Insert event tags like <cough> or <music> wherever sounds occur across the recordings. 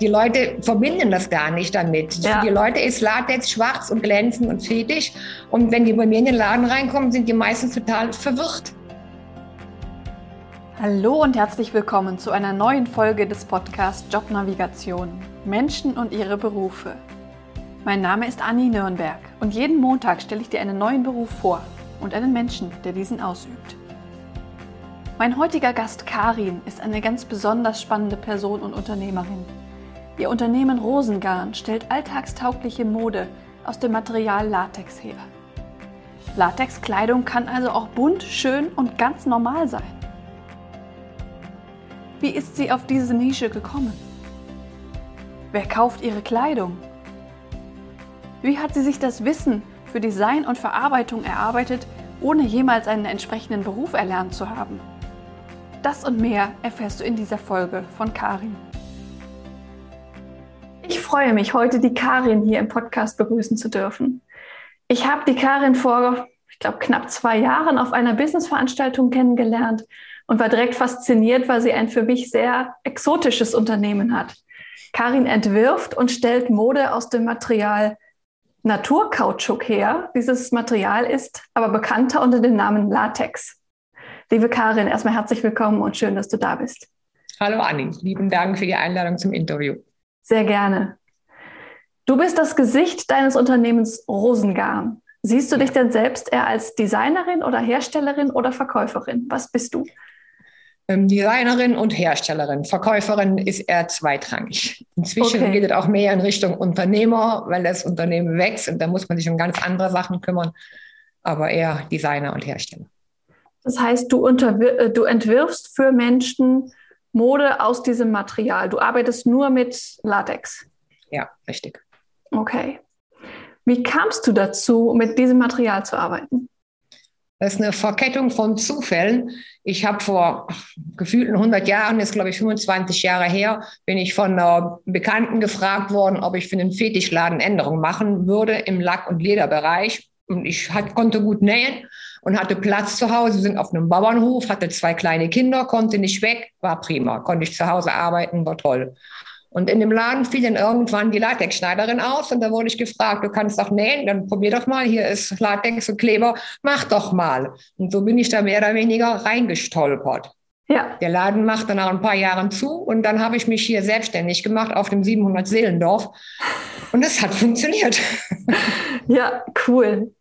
Die Leute verbinden das gar nicht damit. Ja. Für die Leute ist Latex schwarz und glänzend und fetisch. Und wenn die bei mir in den Laden reinkommen, sind die meistens total verwirrt. Hallo und herzlich willkommen zu einer neuen Folge des Podcasts Jobnavigation. Menschen und ihre Berufe. Mein Name ist Anni Nürnberg und jeden Montag stelle ich dir einen neuen Beruf vor und einen Menschen, der diesen ausübt. Mein heutiger Gast Karin ist eine ganz besonders spannende Person und Unternehmerin. Ihr Unternehmen Rosengarn stellt alltagstaugliche Mode aus dem Material Latex her. Latexkleidung kann also auch bunt, schön und ganz normal sein. Wie ist sie auf diese Nische gekommen? Wer kauft ihre Kleidung? Wie hat sie sich das Wissen für Design und Verarbeitung erarbeitet, ohne jemals einen entsprechenden Beruf erlernt zu haben? Das und mehr erfährst du in dieser Folge von Karin. Ich freue mich, heute die Karin hier im Podcast begrüßen zu dürfen. Ich habe die Karin vor, ich glaube, knapp zwei Jahren auf einer Businessveranstaltung kennengelernt und war direkt fasziniert, weil sie ein für mich sehr exotisches Unternehmen hat. Karin entwirft und stellt Mode aus dem Material Naturkautschuk her. Dieses Material ist aber bekannter unter dem Namen Latex. Liebe Karin, erstmal herzlich willkommen und schön, dass du da bist. Hallo Anni, lieben Dank für die Einladung zum Interview. Sehr gerne. Du bist das Gesicht deines Unternehmens Rosengarn. Siehst du dich denn selbst eher als Designerin oder Herstellerin oder Verkäuferin? Was bist du? Ähm, Designerin und Herstellerin. Verkäuferin ist eher zweitrangig. Inzwischen okay. geht es auch mehr in Richtung Unternehmer, weil das Unternehmen wächst und da muss man sich um ganz andere Sachen kümmern, aber eher Designer und Hersteller. Das heißt, du, äh, du entwirfst für Menschen Mode aus diesem Material. Du arbeitest nur mit Latex. Ja, richtig. Okay. Wie kamst du dazu, mit diesem Material zu arbeiten? Das ist eine Verkettung von Zufällen. Ich habe vor gefühlten 100 Jahren, ist glaube ich 25 Jahre her, bin ich von einer Bekannten gefragt worden, ob ich für einen Fetischladen Änderungen machen würde im Lack- und Lederbereich. Und ich hat, konnte gut nähen und hatte Platz zu Hause. Wir sind auf einem Bauernhof, hatte zwei kleine Kinder, konnte nicht weg, war prima. Konnte ich zu Hause arbeiten, war toll. Und in dem Laden fiel dann irgendwann die Latexschneiderin aus und da wurde ich gefragt, du kannst doch nähen, dann probier doch mal, hier ist Latex und Kleber, mach doch mal. Und so bin ich da mehr oder weniger reingestolpert. Ja. Der Laden machte nach ein paar Jahren zu und dann habe ich mich hier selbstständig gemacht auf dem 700 Seelendorf und es hat funktioniert. Ja, cool.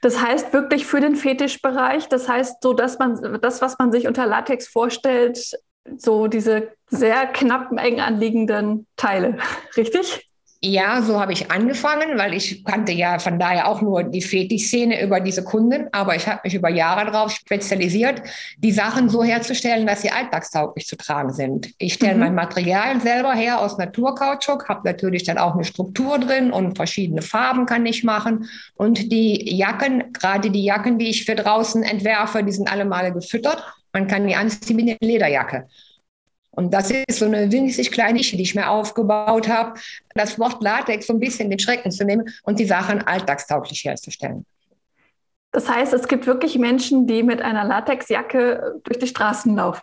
Das heißt wirklich für den Fetischbereich, das heißt so, dass man das, was man sich unter Latex vorstellt, so diese sehr knapp eng anliegenden Teile, <laughs> richtig? Ja, so habe ich angefangen, weil ich kannte ja von daher auch nur die Fetischszene über diese Kunden, aber ich habe mich über Jahre darauf spezialisiert, die Sachen so herzustellen, dass sie alltagstauglich zu tragen sind. Ich stelle mhm. mein Material selber her aus Naturkautschuk, habe natürlich dann auch eine Struktur drin und verschiedene Farben kann ich machen. Und die Jacken, gerade die Jacken, die ich für draußen entwerfe, die sind alle Male gefüttert. Man kann die anziehen wie eine Lederjacke. Und das ist so eine winzig kleine Nische, die ich mir aufgebaut habe, das Wort Latex so ein bisschen den Schrecken zu nehmen und die Sachen alltagstauglich herzustellen. Das heißt, es gibt wirklich Menschen, die mit einer Latexjacke durch die Straßen laufen.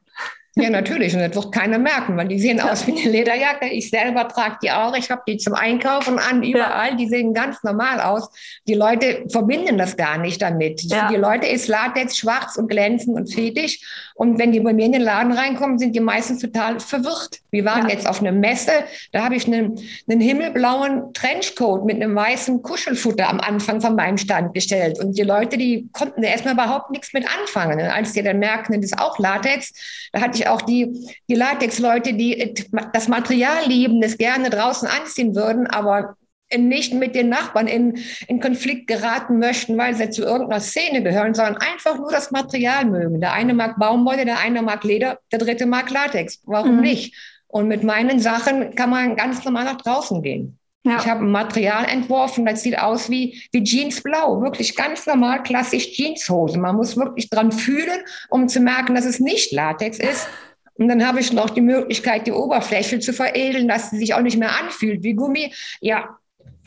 Ja, natürlich. Und das wird keiner merken, weil die sehen ja. aus wie eine Lederjacke. Ich selber trage die auch. Ich habe die zum Einkaufen an, überall. Ja. Die sehen ganz normal aus. Die Leute verbinden das gar nicht damit. Ja. Für die Leute ist Latex schwarz und glänzend und fetisch. Und wenn die bei mir in den Laden reinkommen, sind die meistens total verwirrt. Wir waren jetzt auf einer Messe. Da habe ich einen, einen himmelblauen Trenchcoat mit einem weißen Kuschelfutter am Anfang von meinem Stand gestellt. Und die Leute, die konnten da erstmal überhaupt nichts mit anfangen. Und als die dann merken, das ist auch Latex, da hatte ich auch die, die Latex-Leute, die das Material lieben, das gerne draußen anziehen würden, aber nicht mit den Nachbarn in, in Konflikt geraten möchten, weil sie zu irgendeiner Szene gehören, sondern einfach nur das Material mögen. Der eine mag Baumwolle, der eine mag Leder, der dritte mag Latex. Warum mhm. nicht? Und mit meinen Sachen kann man ganz normal nach draußen gehen. Ja. Ich habe ein Material entworfen, das sieht aus wie, wie Jeansblau. Wirklich ganz normal, klassisch Jeanshosen. Man muss wirklich dran fühlen, um zu merken, dass es nicht Latex ist. Und dann habe ich noch die Möglichkeit, die Oberfläche zu veredeln, dass sie sich auch nicht mehr anfühlt wie Gummi. Ja,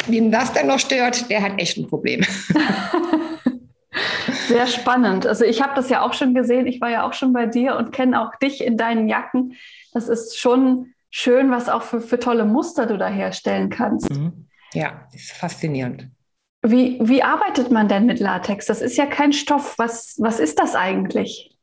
wem das dann noch stört, der hat echt ein Problem. <laughs> Sehr spannend. Also ich habe das ja auch schon gesehen. Ich war ja auch schon bei dir und kenne auch dich in deinen Jacken. Das ist schon schön, was auch für, für tolle Muster du da herstellen kannst. Mhm. Ja, ist faszinierend. Wie, wie arbeitet man denn mit Latex? Das ist ja kein Stoff. Was, was ist das eigentlich?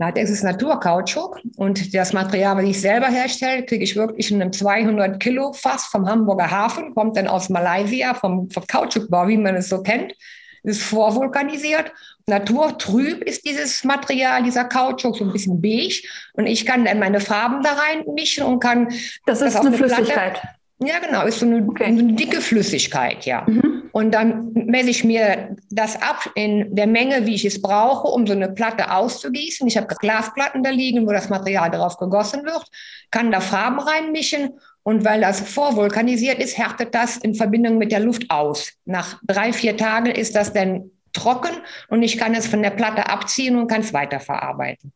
Latex ist Naturkautschuk und das Material, was ich selber herstelle, kriege ich wirklich in einem 200 Kilo Fass vom Hamburger Hafen, kommt dann aus Malaysia vom, vom Kautschukbau, wie man es so kennt, ist vorvulkanisiert. Naturtrüb ist dieses Material, dieser Kautschuk, so ein bisschen beige und ich kann dann meine Farben da reinmischen und kann. Das ist das eine, eine Flüssigkeit. Platte, ja, genau, ist so eine, okay. eine dicke Flüssigkeit, ja. Mhm. Und dann messe ich mir das ab in der Menge, wie ich es brauche, um so eine Platte auszugießen. Ich habe Glasplatten da liegen, wo das Material darauf gegossen wird, kann da Farben reinmischen. Und weil das vorvulkanisiert ist, härtet das in Verbindung mit der Luft aus. Nach drei, vier Tagen ist das dann trocken und ich kann es von der Platte abziehen und kann es weiterverarbeiten.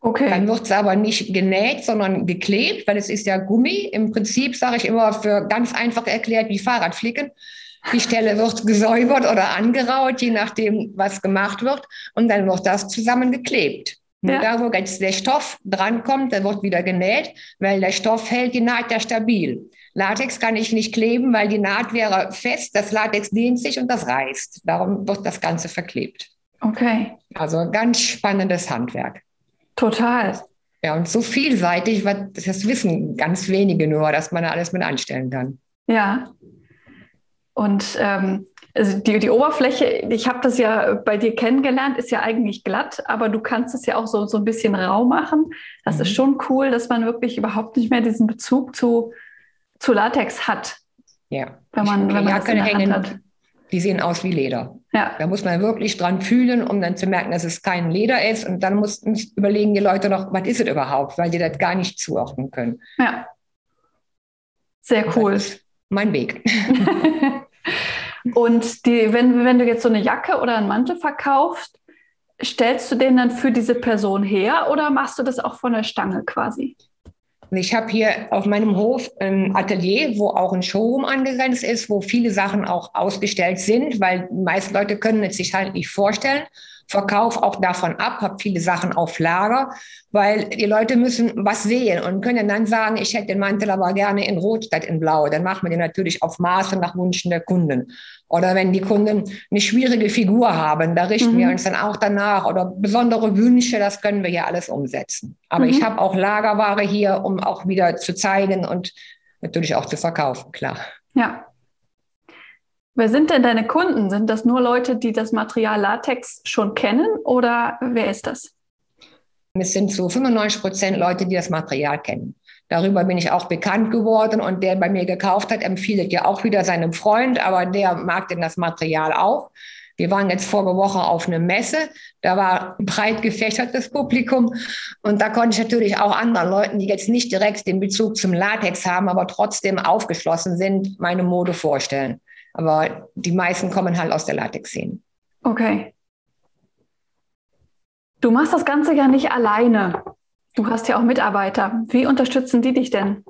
Okay. Dann wird es aber nicht genäht, sondern geklebt, weil es ist ja Gummi. Im Prinzip sage ich immer für ganz einfach erklärt wie Fahrradflicken. Die Stelle wird gesäubert oder angeraut, je nachdem, was gemacht wird. Und dann wird das zusammengeklebt. Ja. Da, wo jetzt der Stoff drankommt, dann wird wieder genäht, weil der Stoff hält die Naht ja stabil. Latex kann ich nicht kleben, weil die Naht wäre fest, das Latex dehnt sich und das reißt. Darum wird das Ganze verklebt. Okay. Also ganz spannendes Handwerk. Total. Ja, und so vielseitig, das wissen ganz wenige nur, dass man da alles mit anstellen kann. Ja. Und ähm, also die, die Oberfläche, ich habe das ja bei dir kennengelernt, ist ja eigentlich glatt, aber du kannst es ja auch so, so ein bisschen rau machen. Das mhm. ist schon cool, dass man wirklich überhaupt nicht mehr diesen Bezug zu, zu Latex hat. Ja. Wenn man, wenn man das in der Hand hat die sehen aus wie Leder. Ja. Da muss man wirklich dran fühlen, um dann zu merken, dass es kein Leder ist. Und dann mussten überlegen die Leute noch, was ist es überhaupt, weil die das gar nicht zuordnen können. Ja. Sehr cool. mein Weg. <laughs> <laughs> Und die, wenn, wenn du jetzt so eine Jacke oder einen Mantel verkaufst, stellst du den dann für diese Person her oder machst du das auch von der Stange quasi? Ich habe hier auf meinem Hof ein Atelier, wo auch ein Showroom angegrenzt ist, wo viele Sachen auch ausgestellt sind, weil die meisten Leute können es sich halt nicht vorstellen. Verkauf auch davon ab, habe viele Sachen auf Lager, weil die Leute müssen was sehen und können dann sagen, ich hätte den Mantel aber gerne in Rot statt in Blau. Dann machen wir den natürlich auf Maße nach Wünschen der Kunden. Oder wenn die Kunden eine schwierige Figur haben, da richten mhm. wir uns dann auch danach. Oder besondere Wünsche, das können wir ja alles umsetzen. Aber mhm. ich habe auch Lagerware hier, um auch wieder zu zeigen und natürlich auch zu verkaufen, klar. Ja, Wer sind denn deine Kunden? Sind das nur Leute, die das Material Latex schon kennen oder wer ist das? Es sind so 95 Prozent Leute, die das Material kennen. Darüber bin ich auch bekannt geworden und der bei mir gekauft hat, empfiehlt ja auch wieder seinem Freund, aber der mag denn das Material auch. Wir waren jetzt vorige Woche auf einer Messe, da war breit gefächertes Publikum und da konnte ich natürlich auch anderen Leuten, die jetzt nicht direkt den Bezug zum Latex haben, aber trotzdem aufgeschlossen sind, meine Mode vorstellen. Aber die meisten kommen halt aus der Latex-Szene. Okay. Du machst das Ganze ja nicht alleine. Du hast ja auch Mitarbeiter. Wie unterstützen die dich denn?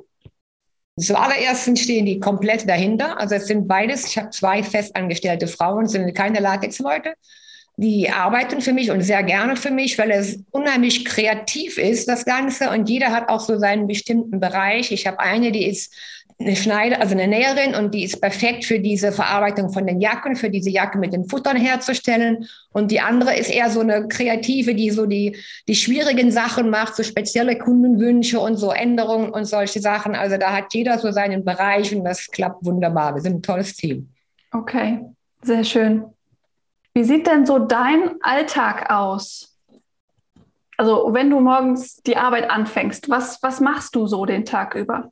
Zuallererst stehen die komplett dahinter. Also es sind beides. Ich habe zwei festangestellte Frauen, sind keine Latex-Leute die arbeiten für mich und sehr gerne für mich, weil es unheimlich kreativ ist, das Ganze. Und jeder hat auch so seinen bestimmten Bereich. Ich habe eine, die ist eine Schneider, also eine Näherin und die ist perfekt für diese Verarbeitung von den Jacken, für diese Jacke mit den Futtern herzustellen. Und die andere ist eher so eine Kreative, die so die, die schwierigen Sachen macht, so spezielle Kundenwünsche und so Änderungen und solche Sachen. Also da hat jeder so seinen Bereich und das klappt wunderbar. Wir sind ein tolles Team. Okay, sehr schön. Wie sieht denn so dein Alltag aus? Also wenn du morgens die Arbeit anfängst, was, was machst du so den Tag über?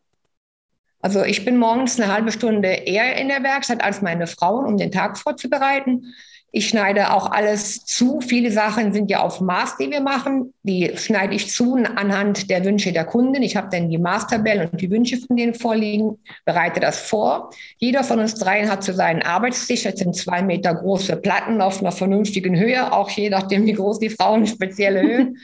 Also ich bin morgens eine halbe Stunde eher in der Werkstatt als meine Frauen, um den Tag vorzubereiten. Ich schneide auch alles zu. Viele Sachen sind ja auf Maß, die wir machen. Die schneide ich zu anhand der Wünsche der Kunden. Ich habe dann die Maßtabellen und die Wünsche von denen vorliegen, bereite das vor. Jeder von uns dreien hat so seinen Arbeitstisch. Das sind zwei Meter große Platten auf einer vernünftigen Höhe, auch je nachdem, wie groß die Frauen <laughs> spezielle Höhen.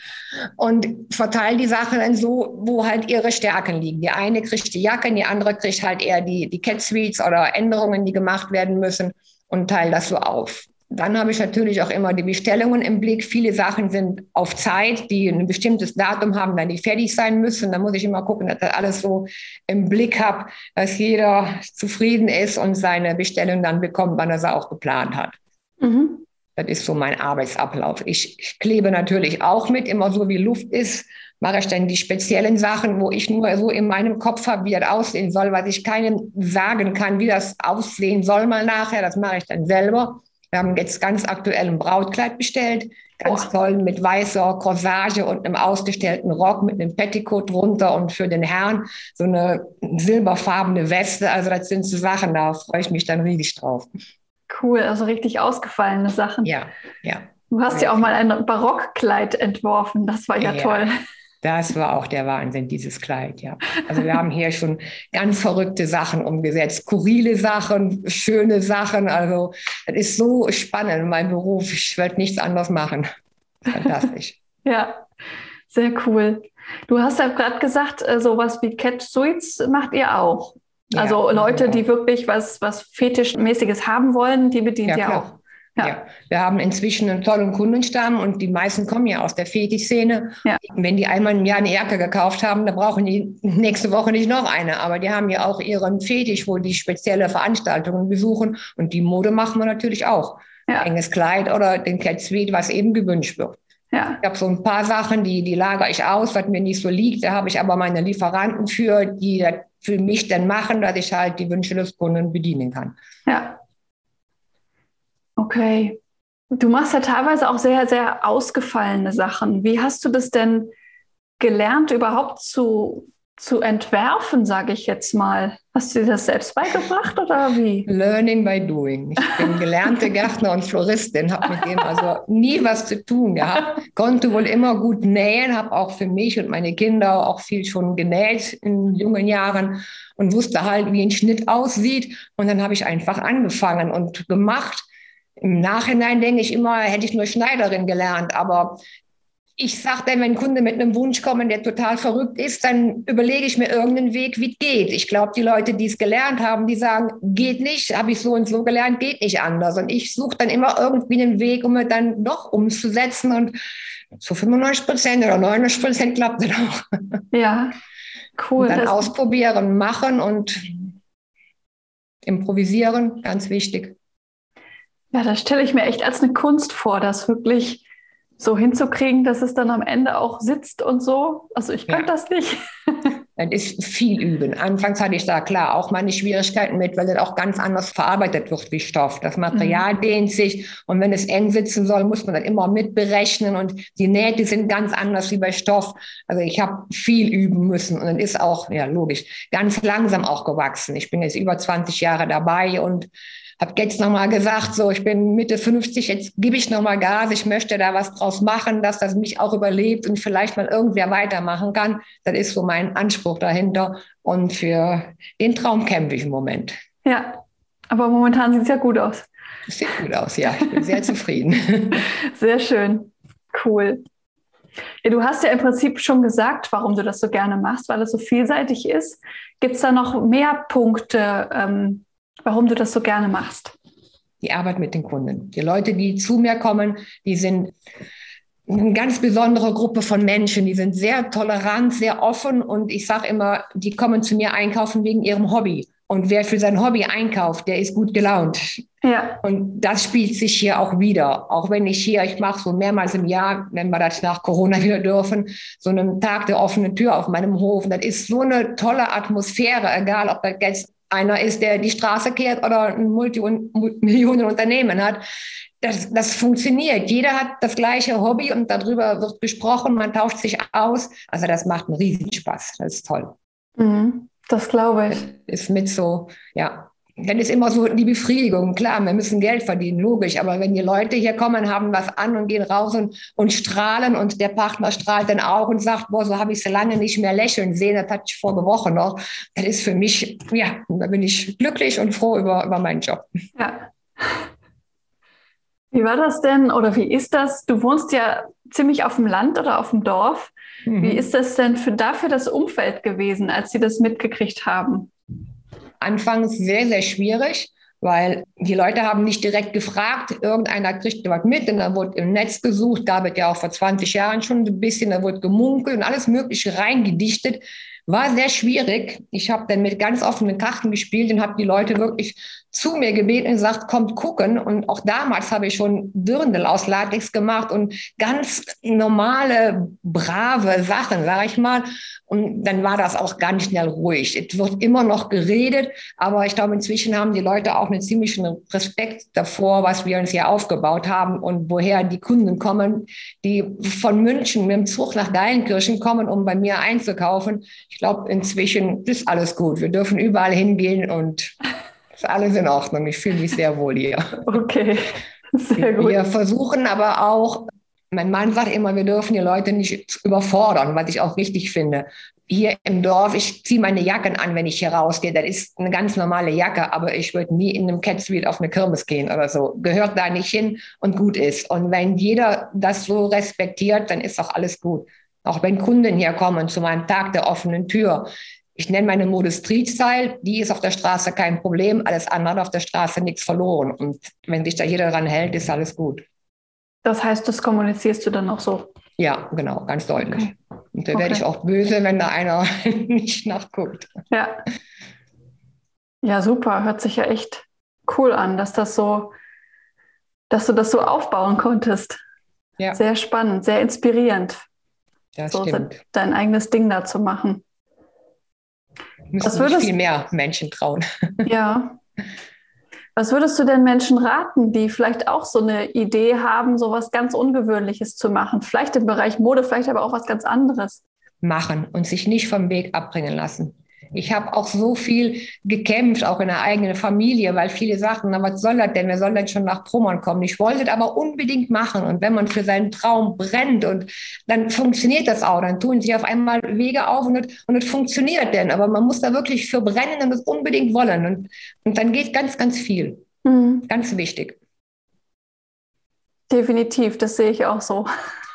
und verteile die Sachen dann so, wo halt ihre Stärken liegen. Die eine kriegt die Jacke, die andere kriegt halt eher die, die Cat Suites oder Änderungen, die gemacht werden müssen und teile das so auf. Dann habe ich natürlich auch immer die Bestellungen im Blick. Viele Sachen sind auf Zeit, die ein bestimmtes Datum haben, wenn die fertig sein müssen. Da muss ich immer gucken, dass ich alles so im Blick habe, dass jeder zufrieden ist und seine Bestellung dann bekommt, wann er sie auch geplant hat. Mhm. Das ist so mein Arbeitsablauf. Ich, ich klebe natürlich auch mit, immer so wie Luft ist mache ich dann die speziellen Sachen, wo ich nur so in meinem Kopf habe, wie das aussehen soll, was ich keinem sagen kann, wie das aussehen soll mal nachher. Das mache ich dann selber. Wir haben jetzt ganz aktuell ein Brautkleid bestellt, ganz oh. toll mit weißer Corsage und einem ausgestellten Rock mit einem Petticoat drunter und für den Herrn so eine silberfarbene Weste. Also das sind so Sachen, da freue ich mich dann riesig drauf. Cool, also richtig ausgefallene Sachen. Ja, ja. Du hast ja auch mal ein Barockkleid entworfen, das war ja, ja. toll. Das war auch der Wahnsinn, dieses Kleid, ja. Also wir haben hier schon ganz verrückte Sachen umgesetzt, skurrile Sachen, schöne Sachen. Also es ist so spannend, mein Beruf. Ich werde nichts anderes machen. Fantastisch. <laughs> ja, sehr cool. Du hast ja gerade gesagt, äh, sowas wie Catch Suites macht ihr auch. Also ja, Leute, die wirklich was, was Fetischmäßiges haben wollen, die bedient ja, ihr klar. auch. Ja. ja. wir haben inzwischen einen tollen Kundenstamm und die meisten kommen ja aus der Fetischszene. Ja. Wenn die einmal im Jahr eine Jacke gekauft haben, dann brauchen die nächste Woche nicht noch eine. Aber die haben ja auch ihren Fetisch, wo die spezielle Veranstaltungen besuchen. Und die Mode machen wir natürlich auch. Ja. Enges Kleid oder den Cat Suite, was eben gewünscht wird. Ja. Ich habe so ein paar Sachen, die, die lagere ich aus, was mir nicht so liegt. Da habe ich aber meine Lieferanten für, die das für mich dann machen, dass ich halt die Wünsche des Kunden bedienen kann. Ja. Okay. Du machst ja teilweise auch sehr, sehr ausgefallene Sachen. Wie hast du das denn gelernt, überhaupt zu, zu entwerfen, sage ich jetzt mal? Hast du dir das selbst beigebracht oder wie? Learning by doing. Ich bin gelernte <laughs> Gärtner und Floristin, habe mit dem also nie was zu tun gehabt. Konnte wohl immer gut nähen, habe auch für mich und meine Kinder auch viel schon genäht in jungen Jahren und wusste halt, wie ein Schnitt aussieht. Und dann habe ich einfach angefangen und gemacht im Nachhinein denke ich immer, hätte ich nur Schneiderin gelernt. Aber ich sage dann, wenn ein Kunde mit einem Wunsch kommt, der total verrückt ist, dann überlege ich mir irgendeinen Weg, wie es geht. Ich glaube, die Leute, die es gelernt haben, die sagen, geht nicht, habe ich so und so gelernt, geht nicht anders. Und ich suche dann immer irgendwie einen Weg, um es dann doch umzusetzen. Und zu 95 Prozent oder 99 Prozent klappt es auch. Ja, cool. Und dann ausprobieren, machen und improvisieren, ganz wichtig. Ja, das stelle ich mir echt als eine Kunst vor, das wirklich so hinzukriegen, dass es dann am Ende auch sitzt und so. Also ich kann ja. das nicht. <laughs> Das ist viel üben. Anfangs hatte ich da klar auch meine Schwierigkeiten mit, weil das auch ganz anders verarbeitet wird wie Stoff. Das Material mhm. dehnt sich und wenn es eng sitzen soll, muss man dann immer mitberechnen und die Nähte sind ganz anders wie bei Stoff. Also ich habe viel üben müssen und dann ist auch, ja logisch, ganz langsam auch gewachsen. Ich bin jetzt über 20 Jahre dabei und habe jetzt nochmal gesagt, so ich bin Mitte 50, jetzt gebe ich nochmal Gas, ich möchte da was draus machen, dass das mich auch überlebt und vielleicht mal irgendwer weitermachen kann. Das ist so mein Anspruch dahinter und für den Traum kämpfe ich im Moment. Ja, aber momentan sieht es ja gut aus. Sieht gut aus, ja. Ich bin sehr zufrieden. <laughs> Sehr schön. Cool. Ja, du hast ja im Prinzip schon gesagt, warum du das so gerne machst, weil es so vielseitig ist. Gibt es da noch mehr Punkte, ähm, warum du das so gerne machst. Die Arbeit mit den Kunden. Die Leute, die zu mir kommen, die sind eine ganz besondere Gruppe von Menschen. Die sind sehr tolerant, sehr offen und ich sage immer, die kommen zu mir einkaufen wegen ihrem Hobby. Und wer für sein Hobby einkauft, der ist gut gelaunt. Ja. Und das spielt sich hier auch wieder. Auch wenn ich hier, ich mache so mehrmals im Jahr, wenn wir das nach Corona wieder dürfen, so einen Tag der offenen Tür auf meinem Hof. Und das ist so eine tolle Atmosphäre, egal ob das jetzt einer ist, der die Straße kehrt oder ein Multimillionenunternehmen hat. Das, das funktioniert. Jeder hat das gleiche Hobby und darüber wird gesprochen, man tauscht sich aus. Also das macht einen Riesenspaß. Das ist toll. Mhm, das glaube ich. Ist mit so, ja, dann ist immer so die Befriedigung. Klar, wir müssen Geld verdienen, logisch. Aber wenn die Leute hier kommen, haben was an und gehen raus und, und strahlen und der Partner strahlt dann auch und sagt, boah, so habe ich so lange nicht mehr lächeln sehen, das hatte ich vorige Woche noch. Das ist für mich, ja, da bin ich glücklich und froh über, über meinen Job. Ja. Wie war das denn oder wie ist das? Du wohnst ja ziemlich auf dem Land oder auf dem Dorf. Mhm. Wie ist das denn für, dafür das Umfeld gewesen, als Sie das mitgekriegt haben? Anfangs sehr, sehr schwierig, weil die Leute haben nicht direkt gefragt, irgendeiner kriegt was mit und dann wurde im Netz gesucht, da wird ja auch vor 20 Jahren schon ein bisschen, da wurde gemunkelt und alles Mögliche reingedichtet. War sehr schwierig. Ich habe dann mit ganz offenen Karten gespielt und habe die Leute wirklich zu mir gebeten und gesagt, kommt gucken. Und auch damals habe ich schon Dirndl aus Latex gemacht und ganz normale, brave Sachen, sage ich mal. Und dann war das auch ganz schnell ruhig. Es wird immer noch geredet, aber ich glaube, inzwischen haben die Leute auch einen ziemlichen Respekt davor, was wir uns hier aufgebaut haben und woher die Kunden kommen, die von München mit dem Zug nach Geilenkirchen kommen, um bei mir einzukaufen. Ich glaube, inzwischen ist alles gut. Wir dürfen überall hingehen und <laughs> ist alles in Ordnung. Ich fühle mich sehr wohl hier. Okay, sehr gut. Wir versuchen aber auch, mein Mann sagt immer, wir dürfen die Leute nicht überfordern, was ich auch richtig finde. Hier im Dorf, ich ziehe meine Jacken an, wenn ich hier rausgehe. Das ist eine ganz normale Jacke, aber ich würde nie in einem Catsuit auf eine Kirmes gehen oder so. Gehört da nicht hin und gut ist. Und wenn jeder das so respektiert, dann ist auch alles gut. Auch wenn Kunden hier kommen zu meinem Tag der offenen Tür, ich nenne meine Mode Street Style, die ist auf der Straße kein Problem, alles andere hat auf der Straße nichts verloren. Und wenn sich da jeder daran hält, ist alles gut. Das heißt, das kommunizierst du dann auch so? Ja, genau, ganz deutlich. Okay. Und da okay. werde ich auch böse, wenn da einer <laughs> nicht nachguckt. Ja. Ja, super. Hört sich ja echt cool an, dass das so, dass du das so aufbauen konntest. Ja. Sehr spannend, sehr inspirierend. Das so stimmt. dein eigenes Ding da zu machen. Müssen würdest, viel mehr Menschen trauen. <laughs> Ja. Was würdest du denn Menschen raten, die vielleicht auch so eine Idee haben, so was ganz Ungewöhnliches zu machen? Vielleicht im Bereich Mode, vielleicht aber auch was ganz anderes. Machen und sich nicht vom Weg abbringen lassen. Ich habe auch so viel gekämpft, auch in der eigenen Familie, weil viele sagten, na, was soll das denn? Wer soll denn schon nach Pommern kommen? Ich wollte das aber unbedingt machen. Und wenn man für seinen Traum brennt und dann funktioniert das auch, dann tun sich auf einmal Wege auf und es, und es funktioniert denn. Aber man muss da wirklich für brennen und es unbedingt wollen. Und, und dann geht ganz, ganz viel. Mhm. Ganz wichtig. Definitiv, das sehe ich auch so.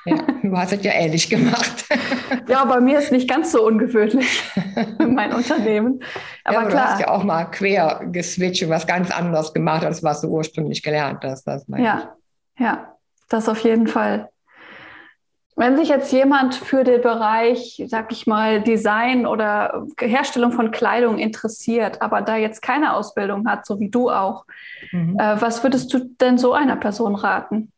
Ja, du hast es ja ähnlich gemacht. <laughs> ja, bei mir ist nicht ganz so ungewöhnlich, <laughs> mein Unternehmen. Aber, ja, klar. du hast ja auch mal quer geswitcht und was ganz anderes gemacht, als was du ursprünglich gelernt hast. Das ja, ja, das auf jeden Fall. Wenn sich jetzt jemand für den Bereich, sag ich mal, Design oder Herstellung von Kleidung interessiert, aber da jetzt keine Ausbildung hat, so wie du auch, mhm. äh, was würdest du denn so einer Person raten?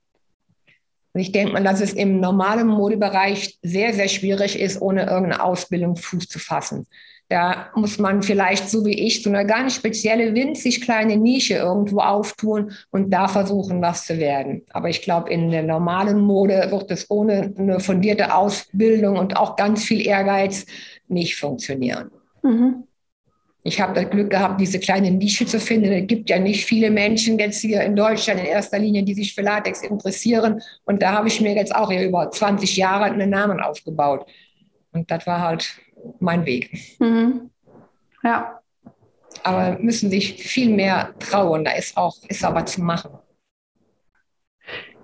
Und ich denke mal, dass es im normalen Modebereich sehr, sehr schwierig ist, ohne irgendeine Ausbildung Fuß zu fassen. Da muss man vielleicht, so wie ich, so eine ganz spezielle, winzig kleine Nische irgendwo auftun und da versuchen, was zu werden. Aber ich glaube, in der normalen Mode wird es ohne eine fundierte Ausbildung und auch ganz viel Ehrgeiz nicht funktionieren. Mhm. Ich habe das Glück gehabt, diese kleine Nische zu finden. Es gibt ja nicht viele Menschen jetzt hier in Deutschland in erster Linie, die sich für Latex interessieren. Und da habe ich mir jetzt auch über 20 Jahre einen Namen aufgebaut. Und das war halt mein Weg. Mhm. Ja. Aber müssen sich viel mehr trauen. Da ist auch ist aber zu machen.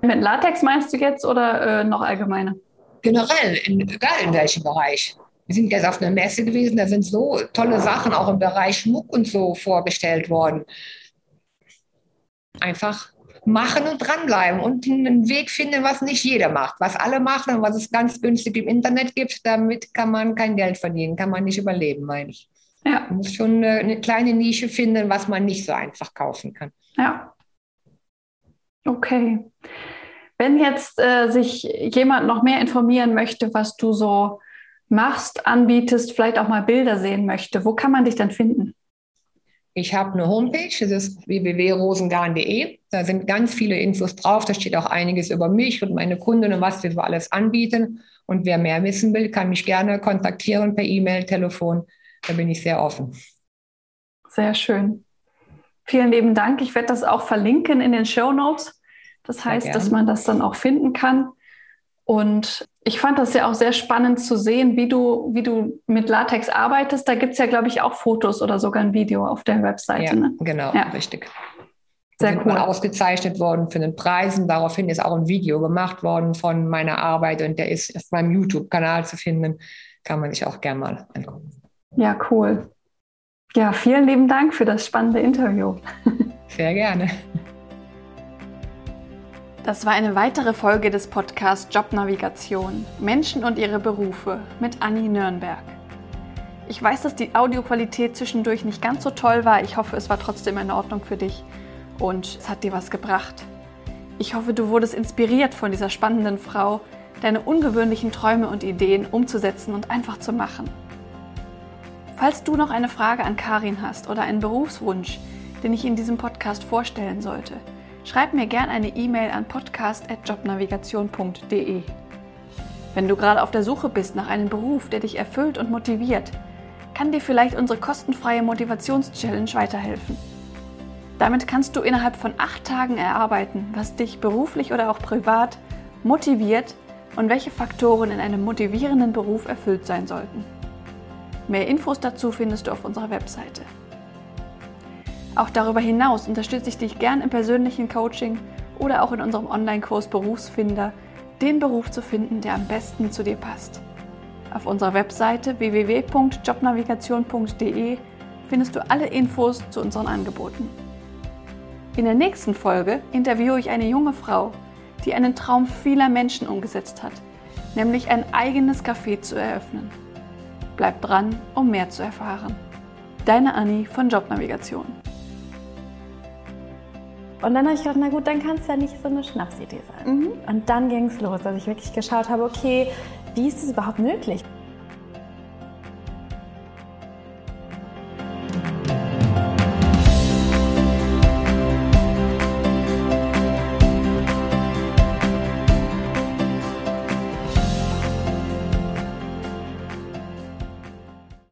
Mit Latex meinst du jetzt oder äh, noch allgemeiner? Generell, in, egal in welchem Bereich. Wir sind jetzt auf einer Messe gewesen, da sind so tolle Sachen auch im Bereich Schmuck und so vorgestellt worden. Einfach machen und dranbleiben und einen Weg finden, was nicht jeder macht. Was alle machen und was es ganz günstig im Internet gibt, damit kann man kein Geld verdienen, kann man nicht überleben, meine ich. Ja. Man muss schon eine, eine kleine Nische finden, was man nicht so einfach kaufen kann. Ja. Okay. Wenn jetzt äh, sich jemand noch mehr informieren möchte, was du so machst, anbietest, vielleicht auch mal Bilder sehen möchte, wo kann man dich dann finden? Ich habe eine Homepage, das ist www.rosengarn.de. Da sind ganz viele Infos drauf. Da steht auch einiges über mich und meine Kunden und was wir so alles anbieten. Und wer mehr wissen will, kann mich gerne kontaktieren per E-Mail, Telefon. Da bin ich sehr offen. Sehr schön. Vielen lieben Dank. Ich werde das auch verlinken in den Show Notes. Das heißt, dass man das dann auch finden kann. Und ich fand das ja auch sehr spannend zu sehen, wie du, wie du mit Latex arbeitest. Da gibt es ja, glaube ich, auch Fotos oder sogar ein Video auf der Webseite. Ja, ne? genau, ja. richtig. Sehr sind cool. ausgezeichnet worden für den Preisen. Daraufhin ist auch ein Video gemacht worden von meiner Arbeit und der ist auf meinem YouTube-Kanal zu finden. Kann man sich auch gerne mal angucken. Ja, cool. Ja, vielen lieben Dank für das spannende Interview. Sehr gerne. <laughs> Das war eine weitere Folge des Podcasts Jobnavigation Menschen und ihre Berufe mit Anni Nürnberg. Ich weiß, dass die Audioqualität zwischendurch nicht ganz so toll war. Ich hoffe, es war trotzdem in Ordnung für dich und es hat dir was gebracht. Ich hoffe, du wurdest inspiriert von dieser spannenden Frau, deine ungewöhnlichen Träume und Ideen umzusetzen und einfach zu machen. Falls du noch eine Frage an Karin hast oder einen Berufswunsch, den ich in diesem Podcast vorstellen sollte, schreib mir gerne eine E-Mail an podcast.jobnavigation.de. Wenn du gerade auf der Suche bist nach einem Beruf, der dich erfüllt und motiviert, kann dir vielleicht unsere kostenfreie Motivations-Challenge weiterhelfen. Damit kannst du innerhalb von acht Tagen erarbeiten, was dich beruflich oder auch privat motiviert und welche Faktoren in einem motivierenden Beruf erfüllt sein sollten. Mehr Infos dazu findest du auf unserer Webseite. Auch darüber hinaus unterstütze ich dich gern im persönlichen Coaching oder auch in unserem Online-Kurs Berufsfinder, den Beruf zu finden, der am besten zu dir passt. Auf unserer Webseite www.jobnavigation.de findest du alle Infos zu unseren Angeboten. In der nächsten Folge interviewe ich eine junge Frau, die einen Traum vieler Menschen umgesetzt hat, nämlich ein eigenes Café zu eröffnen. Bleib dran, um mehr zu erfahren. Deine Anni von Jobnavigation. Und dann habe ich gedacht, na gut, dann kann es ja nicht so eine Schnapsidee sein. Mhm. Und dann ging es los, dass ich wirklich geschaut habe, okay, wie ist es überhaupt möglich?